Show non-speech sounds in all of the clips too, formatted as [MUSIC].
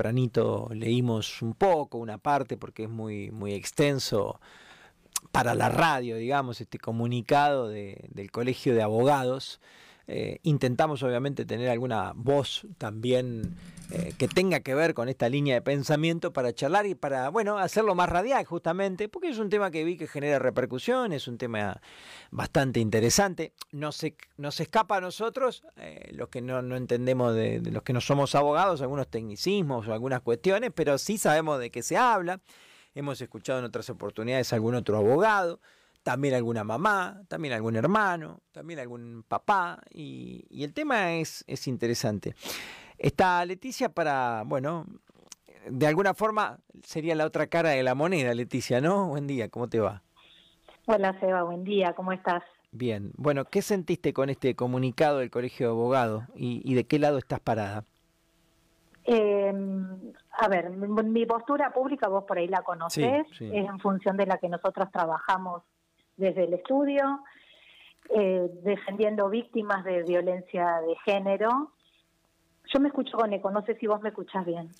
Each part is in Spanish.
tempranito leímos un poco, una parte, porque es muy, muy extenso para la radio, digamos, este comunicado del Colegio de Abogados. Eh, intentamos obviamente tener alguna voz también eh, que tenga que ver con esta línea de pensamiento para charlar y para, bueno, hacerlo más radial justamente, porque es un tema que vi que genera repercusión, es un tema bastante interesante. No se, nos escapa a nosotros, eh, los que no, entendemos de, de los que no somos abogados, algunos tecnicismos o algunas cuestiones, pero sí sabemos de qué se habla. Hemos escuchado en otras oportunidades a algún otro abogado también alguna mamá, también algún hermano, también algún papá, y, el tema es, es interesante. Está Leticia para, bueno, de alguna forma sería la otra cara de la moneda, Leticia, ¿no? Buen día, ¿cómo te va? Hola, Seba, buen día, ¿cómo estás? Bien, bueno, ¿qué sentiste con este comunicado del Colegio de Abogados y, de qué lado estás parada? Eh, a ver, mi, postura pública, vos por ahí la conocés, es en función de la que nosotros trabajamos desde el estudio, eh, defendiendo víctimas de violencia de género. Yo me escucho con eco, no sé si vos me escuchás bien.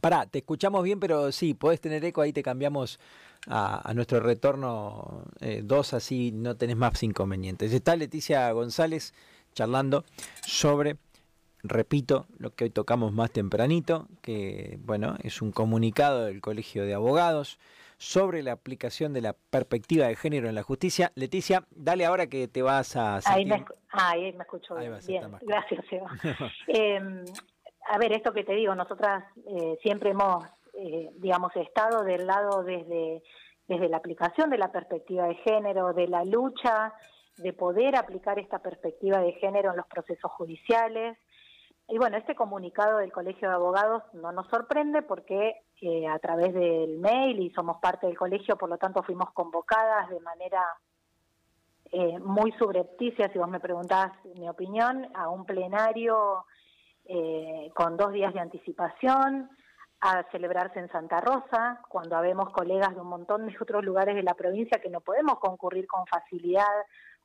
Pará, te escuchamos bien, pero sí, podés tener eco, ahí te cambiamos a, nuestro retorno eh, dos, así no tenés más inconvenientes. Está Leticia González charlando sobre, repito, lo que hoy tocamos más tempranito, que bueno, es un comunicado del Colegio de Abogados sobre la aplicación de la perspectiva de género en la justicia. Leticia, dale ahora que te vas a... Ahí me, ahí me escucho bien. Gracias, Eva. [LAUGHS] Em, a ver, esto que te digo, nosotras eh, siempre hemos, eh, digamos, estado del lado desde, desde la aplicación de la perspectiva de género, de la lucha de poder aplicar esta perspectiva de género en los procesos judiciales. Y bueno, este comunicado del Colegio de Abogados no nos sorprende porque eh, a través del mail y somos parte del colegio, por lo tanto fuimos convocadas de manera eh, muy subrepticia, si vos me preguntás mi opinión, a un plenario eh, con dos días de anticipación a celebrarse en Santa Rosa, cuando habemos colegas de un montón de otros lugares de la provincia que no podemos concurrir con facilidad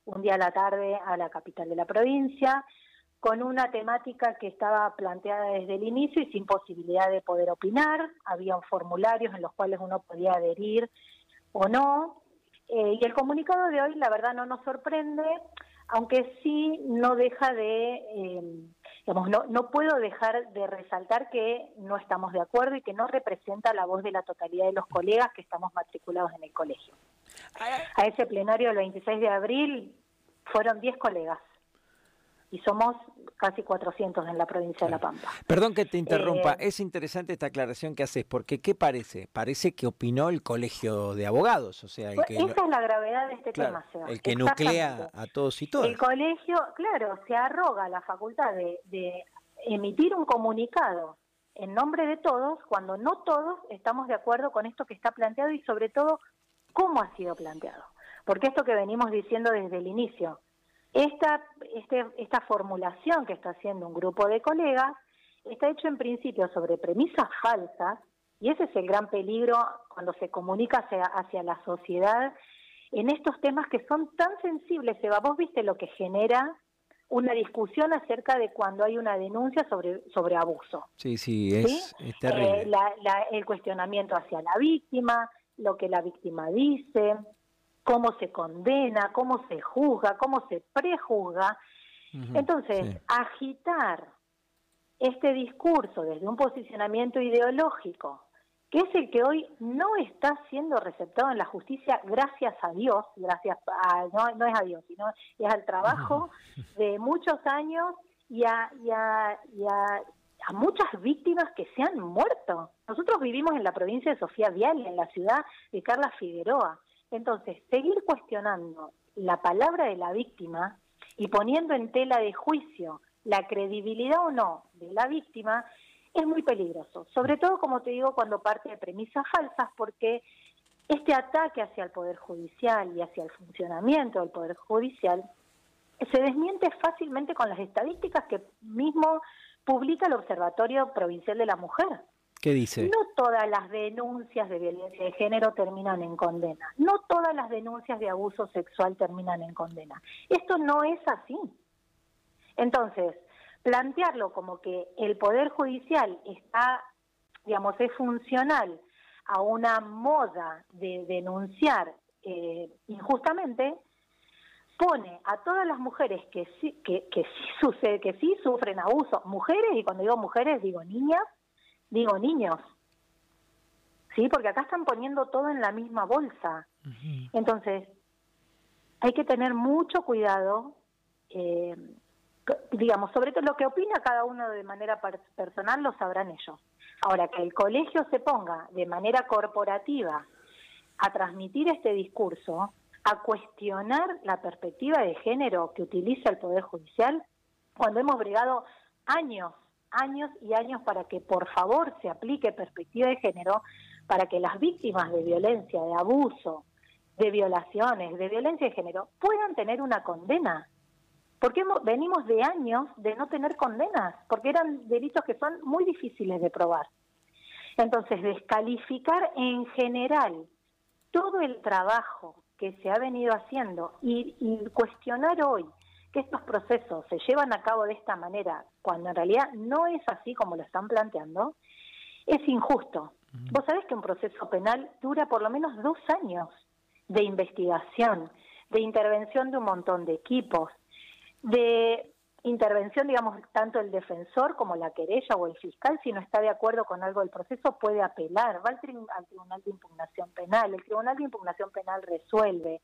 un día a la tarde a la capital de la provincia con una temática que estaba planteada desde el inicio y sin posibilidad de poder opinar. Había formularios en los cuales uno podía adherir o no. Eh, y el comunicado de hoy, la verdad, no nos sorprende, aunque sí no deja de, eh, digamos, no, no puedo dejar de resaltar que no estamos de acuerdo y que no representa la voz de la totalidad de los colegas que estamos matriculados en el colegio. A ese plenario del 26 de abril fueron 10 colegas y somos casi 400 en la provincia de La Pampa. Perdón que te interrumpa, eh, es interesante esta aclaración que haces, porque ¿qué parece? Parece que opinó el colegio de abogados, o sea, el que esa es la gravedad de este tema, El que nuclea a todos y todas. El colegio, claro, se arroga la facultad de, de emitir un comunicado en nombre de todos, cuando no todos estamos de acuerdo con esto que está planteado y sobre todo cómo ha sido planteado. Porque esto que venimos diciendo desde el inicio, esta, este, esta formulación que está haciendo un grupo de colegas está hecho en principio sobre premisas falsas y ese es el gran peligro cuando se comunica hacia, hacia la sociedad en estos temas que son tan sensibles. Eva, vos viste lo que genera una discusión acerca de cuando hay una denuncia sobre, sobre abuso. Sí, sí, es, terrible. Eh, el cuestionamiento hacia la víctima, lo que la víctima dice, cómo se condena, cómo se juzga, cómo se prejuzga. Entonces, agitar este discurso desde un posicionamiento ideológico, que es el que hoy no está siendo receptado en la justicia, gracias a Dios, gracias a, no, es a Dios, sino es al trabajo [LAUGHS] de muchos años y a, y a, y a, a muchas víctimas que se han muerto. Nosotros vivimos en la provincia de Sofía Vial, en la ciudad de Carla Figueroa. Entonces, seguir cuestionando la palabra de la víctima y poniendo en tela de juicio la credibilidad o no de la víctima es muy peligroso, sobre todo, como te digo, cuando parte de premisas falsas, porque este ataque hacia el Poder Judicial y hacia el funcionamiento del Poder Judicial se desmiente fácilmente con las estadísticas que mismo publica el Observatorio Provincial de la Mujer. No todas las denuncias de violencia de género terminan en condena. No todas las denuncias de abuso sexual terminan en condena. Esto no es así. Entonces, plantearlo como que el Poder Judicial está digamos, es funcional a una moda de denunciar eh, injustamente, pone a todas las mujeres que sí, que, que sí sucede, que sí sufren abuso, mujeres, y cuando digo mujeres digo niñas, digo niños, ¿sí? Porque acá están poniendo todo en la misma bolsa. Entonces, hay que tener mucho cuidado, eh, digamos, sobre todo lo que opina cada uno de manera personal lo sabrán ellos. Ahora, que el colegio se ponga de manera corporativa a transmitir este discurso, a cuestionar la perspectiva de género que utiliza el Poder Judicial, cuando hemos bregado años, años y años para que por favor se aplique perspectiva de género, para que las víctimas de violencia, de abuso, de violaciones, de violencia de género, puedan tener una condena. Porque venimos de años de no tener condenas, porque eran delitos que son muy difíciles de probar. Entonces, descalificar en general todo el trabajo que se ha venido haciendo y, y, cuestionar hoy que estos procesos se llevan a cabo de esta manera, cuando en realidad no es así como lo están planteando, es injusto. Vos sabés que un proceso penal dura por lo menos dos años de investigación, de intervención de un montón de equipos, de intervención, digamos, tanto el defensor como la querella o el fiscal, si no está de acuerdo con algo del proceso, puede apelar, va al, al Tribunal de Impugnación Penal, el Tribunal de Impugnación Penal resuelve.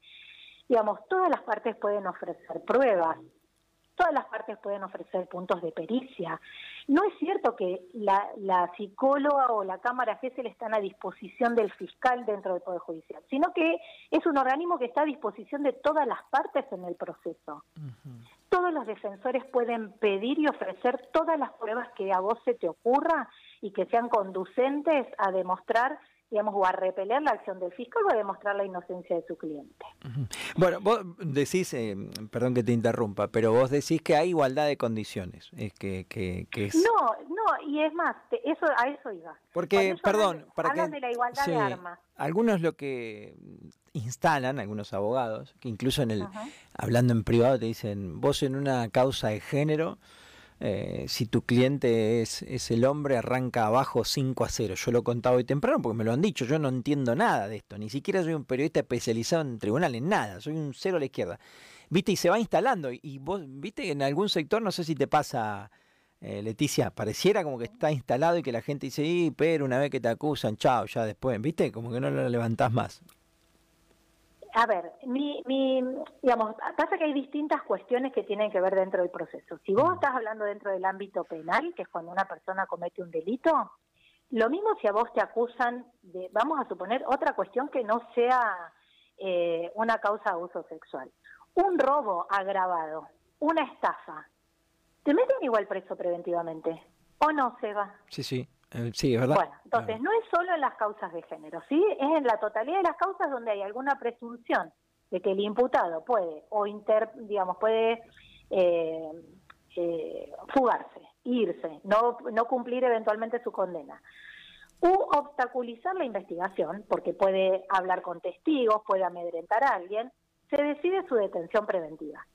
Digamos, todas las partes pueden ofrecer pruebas, todas las partes pueden ofrecer puntos de pericia. No es cierto que la, psicóloga o la Cámara GESEL están a disposición del fiscal dentro del Poder Judicial, sino que es un organismo que está a disposición de todas las partes en el proceso. Todos los defensores pueden pedir y ofrecer todas las pruebas que a vos se te ocurra y que sean conducentes a demostrar digamos, o a repeler la acción del fiscal o a demostrar la inocencia de su cliente. Bueno, vos decís, eh, perdón que te interrumpa, pero vos decís que hay igualdad de condiciones. Es que, que, es... No, no, y es más, eso a eso iba. Porque, perdón, para que... de la igualdad de armas. Algunos lo que instalan, algunos abogados, que incluso en el, hablando en privado te dicen, vos en una causa de género eh, si tu cliente es, es, el hombre, arranca abajo 5 a 0. Yo lo he contado hoy temprano porque me lo han dicho. Yo no entiendo nada de esto. Ni siquiera soy un periodista especializado en tribunales, nada. Soy un cero a la izquierda. ¿Viste? Y se va instalando. Y vos, ¿viste? En algún sector, no sé si te pasa, eh, Leticia, pareciera como que está instalado y que la gente dice, y, pero una vez que te acusan, chao, ya después. ¿Viste? Como que no lo levantás más a ver, mi, mi, digamos, pasa que hay distintas cuestiones que tienen que ver dentro del proceso. Si vos estás hablando dentro del ámbito penal, que es cuando una persona comete un delito, lo mismo si a vos te acusan de, vamos a suponer, otra cuestión que no sea eh, una causa de abuso sexual. Un robo agravado, una estafa, ¿te meten igual preso preventivamente? ¿O no, Seba? Sí, sí. Eh, sí, verdad. Bueno, entonces no es solo en las causas de género, ¿sí? Es en la totalidad de las causas donde hay alguna presunción de que el imputado puede o inter, digamos, puede eh, eh, fugarse, irse, no, no cumplir eventualmente su condena. U obstaculizar la investigación, porque puede hablar con testigos, puede amedrentar a alguien, se decide su detención preventiva.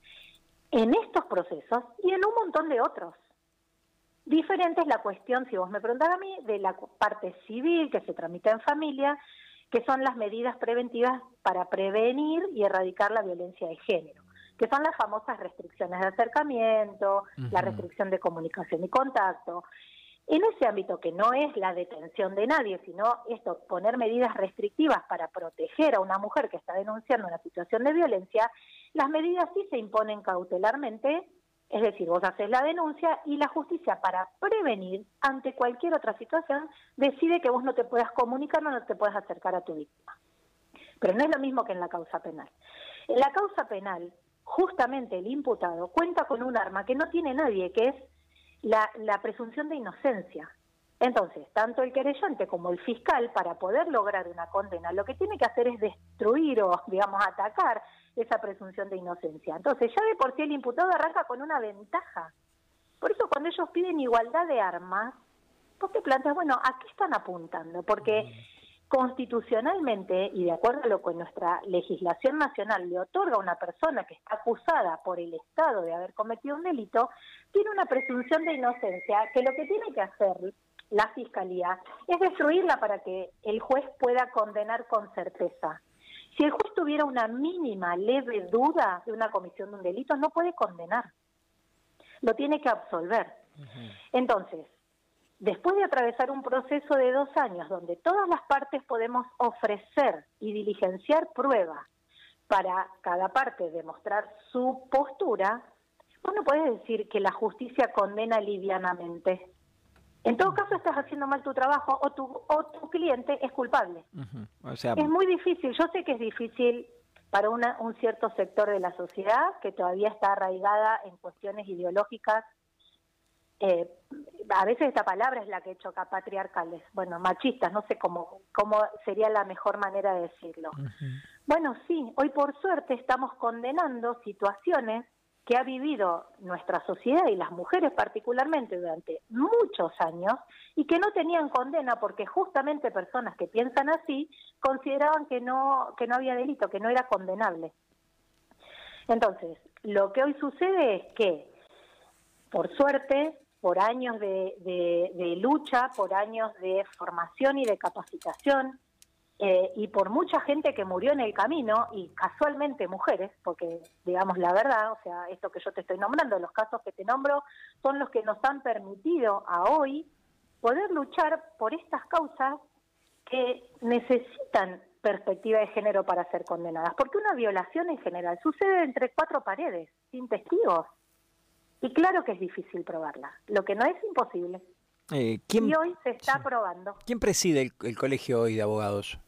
En estos procesos y en un montón de otros. Diferente es la cuestión, si vos me preguntás a mí, de la parte civil que se tramita en familia, que son las medidas preventivas para prevenir y erradicar la violencia de género, que son las famosas restricciones de acercamiento, la restricción de comunicación y contacto. En ese ámbito que no es la detención de nadie, sino esto, poner medidas restrictivas para proteger a una mujer que está denunciando una situación de violencia, las medidas sí se imponen cautelarmente es decir, vos haces la denuncia y la justicia para prevenir ante cualquier otra situación decide que vos no te puedas comunicar o no te puedas acercar a tu víctima. Pero no es lo mismo que en la causa penal. En la causa penal, justamente el imputado cuenta con un arma que no tiene nadie, que es la, la presunción de inocencia. Entonces, tanto el querellante como el fiscal, para poder lograr una condena, lo que tiene que hacer es destruir o, digamos, atacar esa presunción de inocencia. Entonces, ya de por sí el imputado arranca con una ventaja. Por eso, cuando ellos piden igualdad de armas, vos te planteas, bueno, ¿a qué están apuntando? Porque constitucionalmente, y de acuerdo a lo que nuestra legislación nacional le otorga a una persona que está acusada por el Estado de haber cometido un delito, tiene una presunción de inocencia que lo que tiene que hacer la fiscalía, es destruirla para que el juez pueda condenar con certeza. Si el juez tuviera una mínima, leve duda de una comisión de un delito, no puede condenar. Lo tiene que absolver. Entonces, después de atravesar un proceso de dos años donde todas las partes podemos ofrecer y diligenciar pruebas para cada parte demostrar su postura, vos no puedes decir que la justicia condena livianamente. En todo caso, estás haciendo mal tu trabajo o tu, o tu cliente es culpable. o sea, es muy difícil. Yo sé que es difícil para una, un cierto sector de la sociedad que todavía está arraigada en cuestiones ideológicas. Eh, a veces esta palabra es la que choca patriarcales, bueno, machistas, no sé cómo, cómo sería la mejor manera de decirlo. Bueno, sí, hoy por suerte estamos condenando situaciones que ha vivido nuestra sociedad y las mujeres particularmente durante muchos años y que no tenían condena porque justamente personas que piensan así consideraban que no que no había delito, que no era condenable. Entonces, lo que hoy sucede es que, por suerte, por años de, de lucha, por años de formación y de capacitación, eh, y por mucha gente que murió en el camino, y casualmente mujeres, porque digamos la verdad, o sea, esto que yo te estoy nombrando, los casos que te nombro, son los que nos han permitido a hoy poder luchar por estas causas que necesitan perspectiva de género para ser condenadas, porque una violación en general sucede entre cuatro paredes, sin testigos, y claro que es difícil probarla, lo que no es imposible. Eh, y hoy se está probando. ¿Quién preside el colegio hoy de abogados?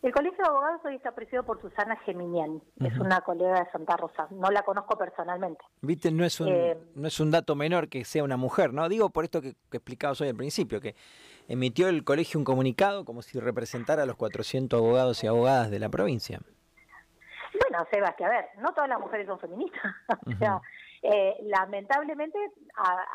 El Colegio de Abogados hoy está presidido por Susana Geminiani, es una colega de Santa Rosa, no la conozco personalmente. Viste, no es un, eh, no es un dato menor que sea una mujer, ¿no? Digo por esto que, que explicabas hoy al principio, que emitió el colegio un comunicado como si representara a los 400 abogados y abogadas de la provincia. Bueno, Sebastián, a ver, no todas las mujeres son feministas. [LAUGHS] o sea, eh, lamentablemente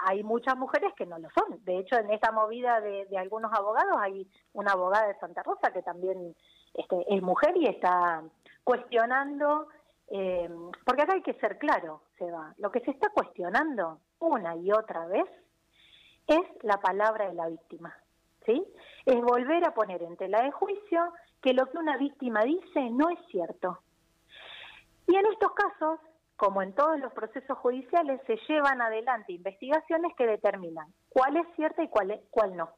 hay muchas mujeres que no lo son. De hecho, en esta movida de, de algunos abogados hay una abogada de Santa Rosa que también este, es mujer y está cuestionando, eh, porque acá hay que ser claro, Seba, lo que se está cuestionando una y otra vez es la palabra de la víctima, ¿sí? Es volver a poner en tela de juicio que lo que una víctima dice no es cierto. Y en estos casos, como en todos los procesos judiciales, se llevan adelante investigaciones que determinan cuál es cierta y cuál, es, cuál no.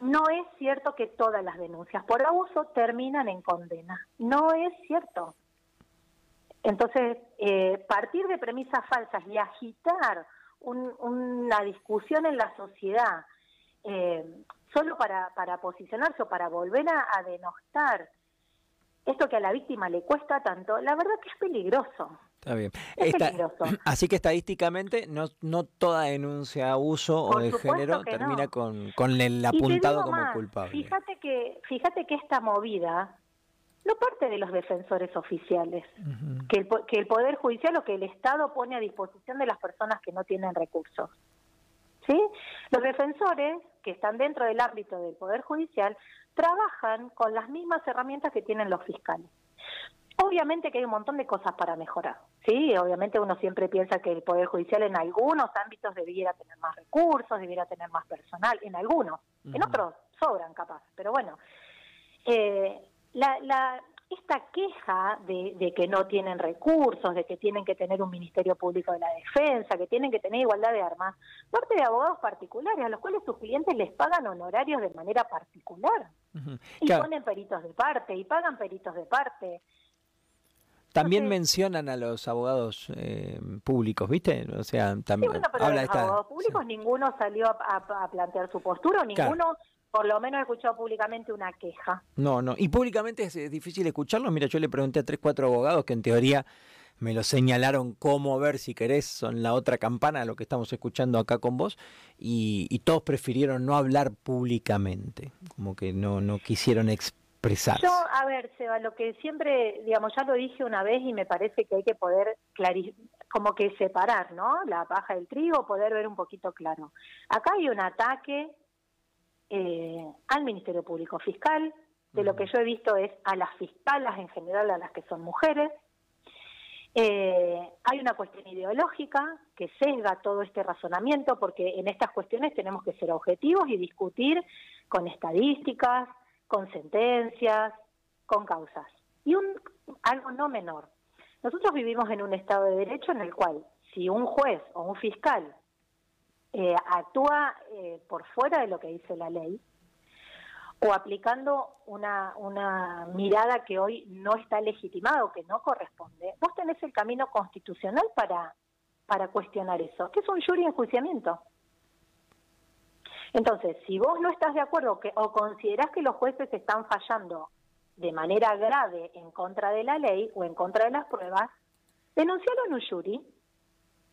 No es cierto que todas las denuncias por abuso terminan en condena. No es cierto. Entonces, eh, partir de premisas falsas y agitar una discusión en la sociedad eh, solo para, para posicionarse o para volver a denostar esto que a la víctima le cuesta tanto, la verdad que es peligroso. Está bien. [CLEARS THROAT] así que estadísticamente no, no toda denuncia de abuso o de género termina con, con el apuntado como culpable. Fíjate que, fíjate que esta movida no parte de los defensores oficiales, que, el, que el Poder Judicial o que el Estado pone a disposición de las personas que no tienen recursos. ¿Sí? Los defensores que están dentro del ámbito del Poder Judicial trabajan con las mismas herramientas que tienen los fiscales. Obviamente que hay un montón de cosas para mejorar, ¿sí? Obviamente uno siempre piensa que el Poder Judicial en algunos ámbitos debiera tener más recursos, debiera tener más personal, en algunos, en otros sobran capaz, pero bueno. Eh, la, la, esta queja de, de, que no tienen recursos, de que tienen que tener un Ministerio Público de la Defensa, que tienen que tener igualdad de armas, parte de abogados particulares a los cuales sus clientes les pagan honorarios de manera particular. Y ponen peritos de parte, y pagan peritos de parte. También mencionan a los abogados eh, públicos, ¿viste? O sea, también sí, pero habla los abogados públicos ninguno salió a, plantear su postura, ninguno por lo menos he escuchado públicamente una queja. No, no, y públicamente es, difícil escucharlo. Mira, yo le pregunté a tres, cuatro abogados que en teoría me lo señalaron cómo ver si querés, son la otra campana, lo que estamos escuchando acá con vos, y, y todos prefirieron no hablar públicamente, como que no, no quisieron yo, a ver, Seba, lo que siempre, digamos, ya lo dije una vez y me parece que hay que poder como que separar, ¿no? La paja del trigo, poder ver un poquito claro. Acá hay un ataque eh, al Ministerio Público Fiscal, de lo que yo he visto es a las fiscalas en general, a las que son mujeres, Eh, hay una cuestión ideológica que sesga todo este razonamiento porque en estas cuestiones tenemos que ser objetivos y discutir con estadísticas, con sentencias, con causas. Y un, algo no menor. Nosotros vivimos en un Estado de Derecho en el cual si un juez o un fiscal eh, actúa eh, por fuera de lo que dice la ley, o aplicando una, una mirada que hoy no está legitimada o que no corresponde, vos tenés el camino constitucional para, para cuestionar eso, que es un jury enjuiciamiento. Entonces, si vos no estás de acuerdo que, o considerás que los jueces están fallando de manera grave en contra de la ley o en contra de las pruebas, denuncialo en un jury.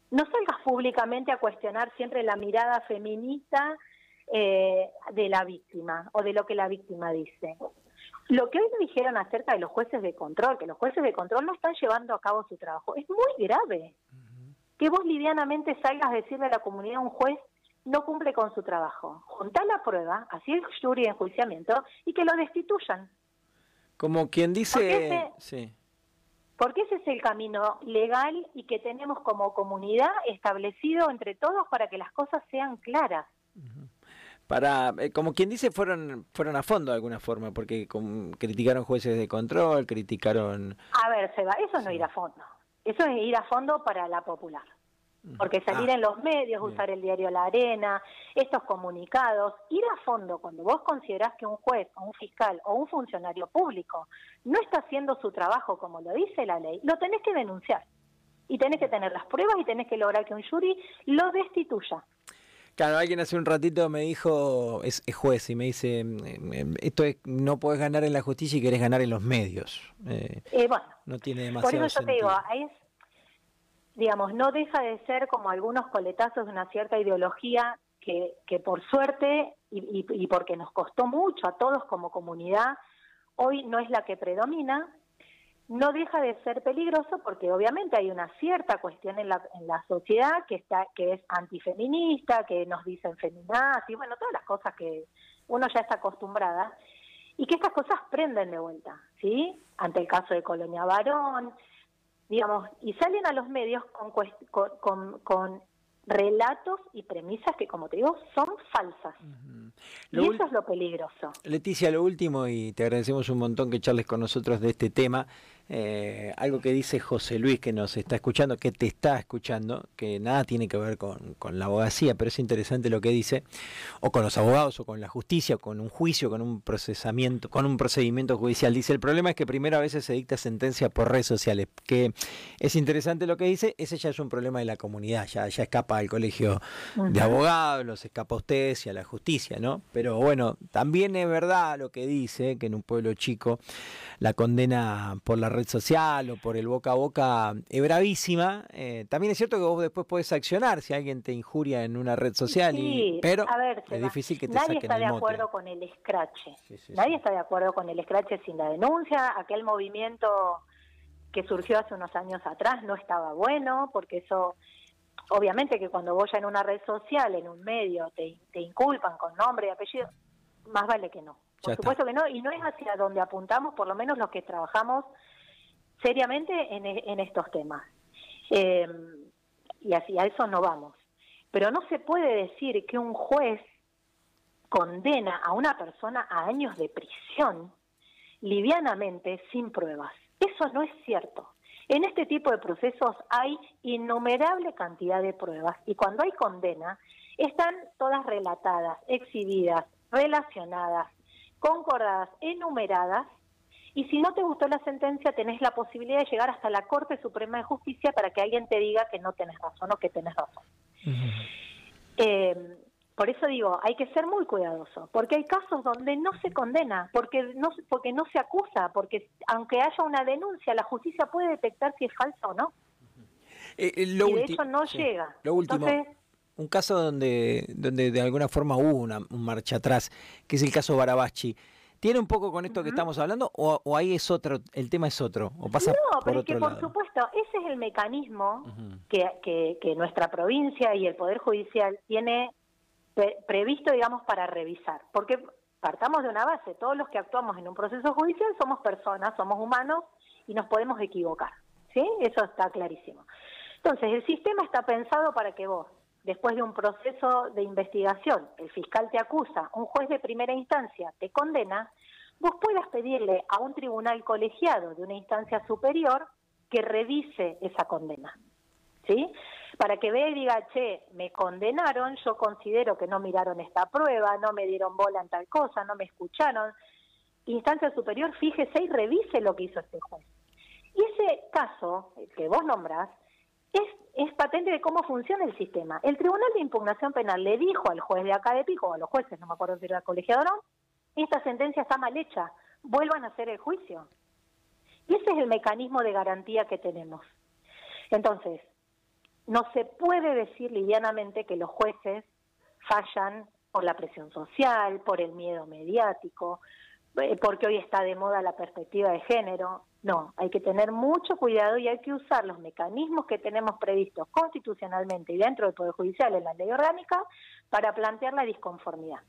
No salgas públicamente a cuestionar siempre la mirada feminista eh, de la víctima o de lo que la víctima dice. Lo que hoy me dijeron acerca de los jueces de control, que los jueces de control no están llevando a cabo su trabajo, es muy grave. Que vos livianamente salgas a decirle a la comunidad un juez no cumple con su trabajo. Juntar la prueba, así el jury de enjuiciamiento, y que lo destituyan. Como quien dice... Porque ese, porque ese es el camino legal y que tenemos como comunidad establecido entre todos para que las cosas sean claras. Para eh, como quien dice fueron fueron a fondo de alguna forma porque criticaron jueces de control criticaron a ver Seba eso no es ir a fondo. Eso es ir a fondo para la popular porque salir ah, en los medios usar el diario La Arena estos comunicados ir a fondo cuando vos considerás que un juez o un fiscal o un funcionario público no está haciendo su trabajo como lo dice la ley lo tenés que denunciar. Y tenés que tener las pruebas y tenés que lograr que un jury lo destituya. Claro, alguien hace un ratito me dijo, es, juez, y me dice, mm, mm, esto es, no puedes ganar en la justicia y querés ganar en los medios. Eh, eh, bueno, no tiene demasiado Por eso yo te digo, es, digamos, no deja de ser como algunos coletazos de una cierta ideología que, que por suerte y, porque nos costó mucho a todos como comunidad, hoy no es la que predomina, no deja de ser peligroso porque obviamente hay una cierta cuestión en la, en la sociedad que está que es antifeminista, que nos dicen y bueno, todas las cosas que uno ya está acostumbrada y que estas cosas prenden de vuelta, ¿sí? Ante el caso de Colonia Varón, digamos, y salen a los medios con, con, con relatos y premisas que, como te digo, son falsas. Y eso es lo peligroso. Leticia, lo último, y te agradecemos un montón que charles con nosotros de este tema. Eh, algo que dice José Luis, que nos está escuchando, que te está escuchando, que nada tiene que ver con, la abogacía, pero es interesante lo que dice, o con los abogados, o con la justicia, o con un juicio, con un procesamiento, con un procedimiento judicial. Dice, el problema es que primero a veces se dicta sentencia por redes sociales, que es interesante lo que dice, ese ya es un problema de la comunidad, ya, ya escapa al colegio de abogados, los escapa a ustedes y a la justicia, ¿no? Pero bueno, también es verdad lo que dice, que en un pueblo chico la condena por la red social o por el boca a boca es bravísima. Eh, también es cierto que vos después podés accionar si alguien te injuria en una red social, y, pero es difícil que te nadie está de acuerdo con el escrache. nadie está de acuerdo con el escrache sin la denuncia. Aquel movimiento que surgió hace unos años atrás no estaba bueno, porque eso, obviamente que cuando vos ya en una red social, en un medio, te, te inculpan con nombre y apellido, más vale que no. Por supuesto que no, y no es hacia donde apuntamos, por lo menos los que trabajamos seriamente en, en estos temas. Eh, y hacia eso no vamos. Pero no se puede decir que un juez condena a una persona a años de prisión livianamente sin pruebas. Eso no es cierto. En este tipo de procesos hay innumerable cantidad de pruebas y cuando hay condena están todas relatadas, exhibidas, relacionadas, concordadas, enumeradas, y si no te gustó la sentencia, tenés la posibilidad de llegar hasta la Corte Suprema de Justicia para que alguien te diga que no tenés razón o que tenés razón. Eh, por eso digo, hay que ser muy cuidadoso, porque hay casos donde no se condena, porque no, porque no se acusa, porque aunque haya una denuncia, la justicia puede detectar si es falsa o no. Eh, eh, y de hecho no llega. Lo último, un caso donde, donde de alguna forma hubo una marcha atrás, que es el caso Barabachi. ¿Tiene un poco con esto que estamos hablando o, ahí es otro, el tema es otro? O pasa no, pero es que por supuesto, ese es el mecanismo que, que, nuestra provincia y el Poder Judicial tiene previsto, digamos, para revisar. Porque partamos de una base, todos los que actuamos en un proceso judicial somos personas, somos humanos y nos podemos equivocar. ¿sí? Eso está clarísimo. Entonces, el sistema está pensado para que vos, después de un proceso de investigación, el fiscal te acusa, un juez de primera instancia te condena, vos puedas pedirle a un tribunal colegiado de una instancia superior que revise esa condena. ¿Sí? Para que vea y diga, che, me condenaron, yo considero que no miraron esta prueba, no me dieron bola en tal cosa, no me escucharon. Instancia superior, fíjese y revise lo que hizo este juez. Y ese caso, que vos nombrás, es, es patente de cómo funciona el sistema. El Tribunal de Impugnación Penal le dijo al juez de acá o a los jueces, no me acuerdo si era colegiado o no, esta sentencia está mal hecha, vuelvan a hacer el juicio. Y ese es el mecanismo de garantía que tenemos. Entonces, no se puede decir livianamente que los jueces fallan por la presión social, por el miedo mediático, eh, porque hoy está de moda la perspectiva de género. No, hay que tener mucho cuidado y hay que usar los mecanismos que tenemos previstos constitucionalmente y dentro del Poder Judicial en la ley orgánica para plantear la disconformidad.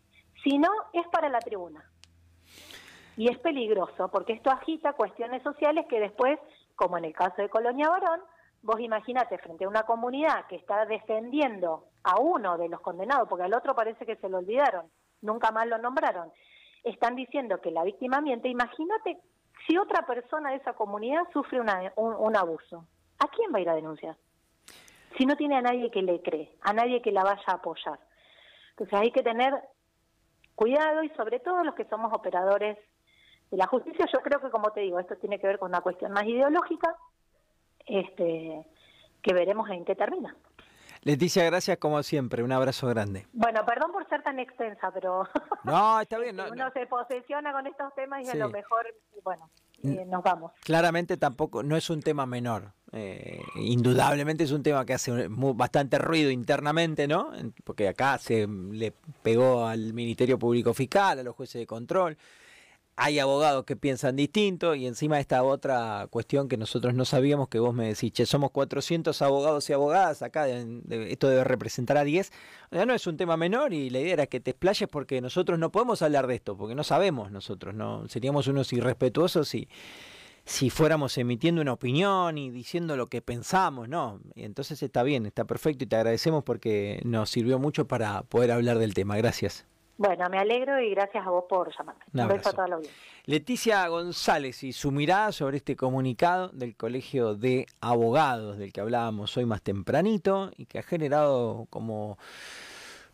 Si no, es para la tribuna. Y es peligroso porque esto agita cuestiones sociales que después, como en el caso de Colonia Barón, vos imaginate frente a una comunidad que está defendiendo a uno de los condenados, porque al otro parece que se lo olvidaron, nunca más lo nombraron, están diciendo que la víctima miente, imagínate si otra persona de esa comunidad sufre un, abuso, ¿a quién va a ir a denunciar? Si no tiene a nadie que le cree, a nadie que la vaya a apoyar. Entonces hay que tener cuidado y sobre todo los que somos operadores de la justicia, yo creo que como te digo, esto tiene que ver con una cuestión más ideológica, este, que veremos en qué termina. Leticia, gracias como siempre, un abrazo grande. Bueno, perdón por ser tan extensa, pero [LAUGHS] no, está bien. uno se posesiona con estos temas y a lo mejor, bueno, eh, nos vamos. Claramente tampoco, no es un tema menor. Eh, indudablemente es un tema que hace bastante ruido internamente, ¿no? Porque acá se le pegó al Ministerio Público Fiscal, a los jueces de control hay abogados que piensan distinto y encima esta otra cuestión que nosotros no sabíamos que vos me decís, che, somos 400 abogados y abogadas acá, esto debe representar a 10. O no es un tema menor y la idea era que te explayes porque nosotros no podemos hablar de esto, porque no sabemos nosotros, no seríamos unos irrespetuosos si, si fuéramos emitiendo una opinión y diciendo lo que pensamos, ¿no? Y entonces está bien, está perfecto y te agradecemos porque nos sirvió mucho para poder hablar del tema. Gracias. Bueno, me alegro y gracias a vos por llamarme. Un, beso a toda la audiencia. Leticia González y su mirada sobre este comunicado del Colegio de Abogados del que hablábamos hoy más tempranito y que ha generado como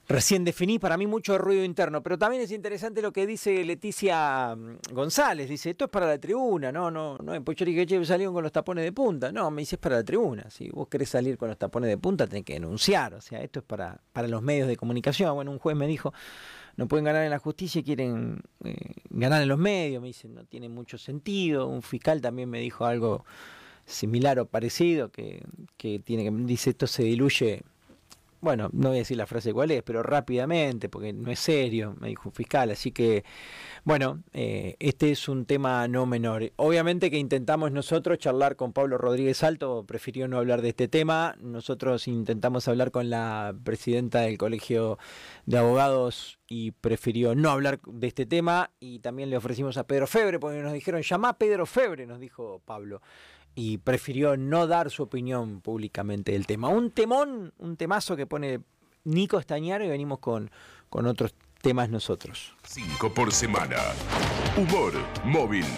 recién definí para mí mucho ruido interno, pero también es interesante lo que dice Leticia mm, González, dice, esto es para la tribuna, no, no, no, yo dije, salieron con los tapones de punta, no, me dice es para la tribuna, si vos querés salir con los tapones de punta tenés que denunciar, o sea, esto es para, para los medios de comunicación, bueno, un juez me dijo, no pueden ganar en la justicia y quieren eh, ganar en los medios. Me dicen, no tiene mucho sentido. Un fiscal también me dijo algo similar o parecido, que, que tiene que, dice, esto se diluye bueno, no voy a decir la frase cuál es, pero rápidamente, porque no es serio, me dijo un fiscal. Así que, bueno, eh, este es un tema no menor. Obviamente que intentamos nosotros charlar con Pablo Rodríguez Alto, prefirió no hablar de este tema. Nosotros intentamos hablar con la presidenta del Colegio de Abogados y prefirió no hablar de este tema. Y también le ofrecimos a Pedro Febre, porque nos dijeron, llama a Pedro Febre, nos dijo Pablo y prefirió no dar su opinión públicamente del tema. Un temón, un temazo que pone Nico Estañaro y venimos con, con otros temas nosotros. Cinco por semana. Humor móvil.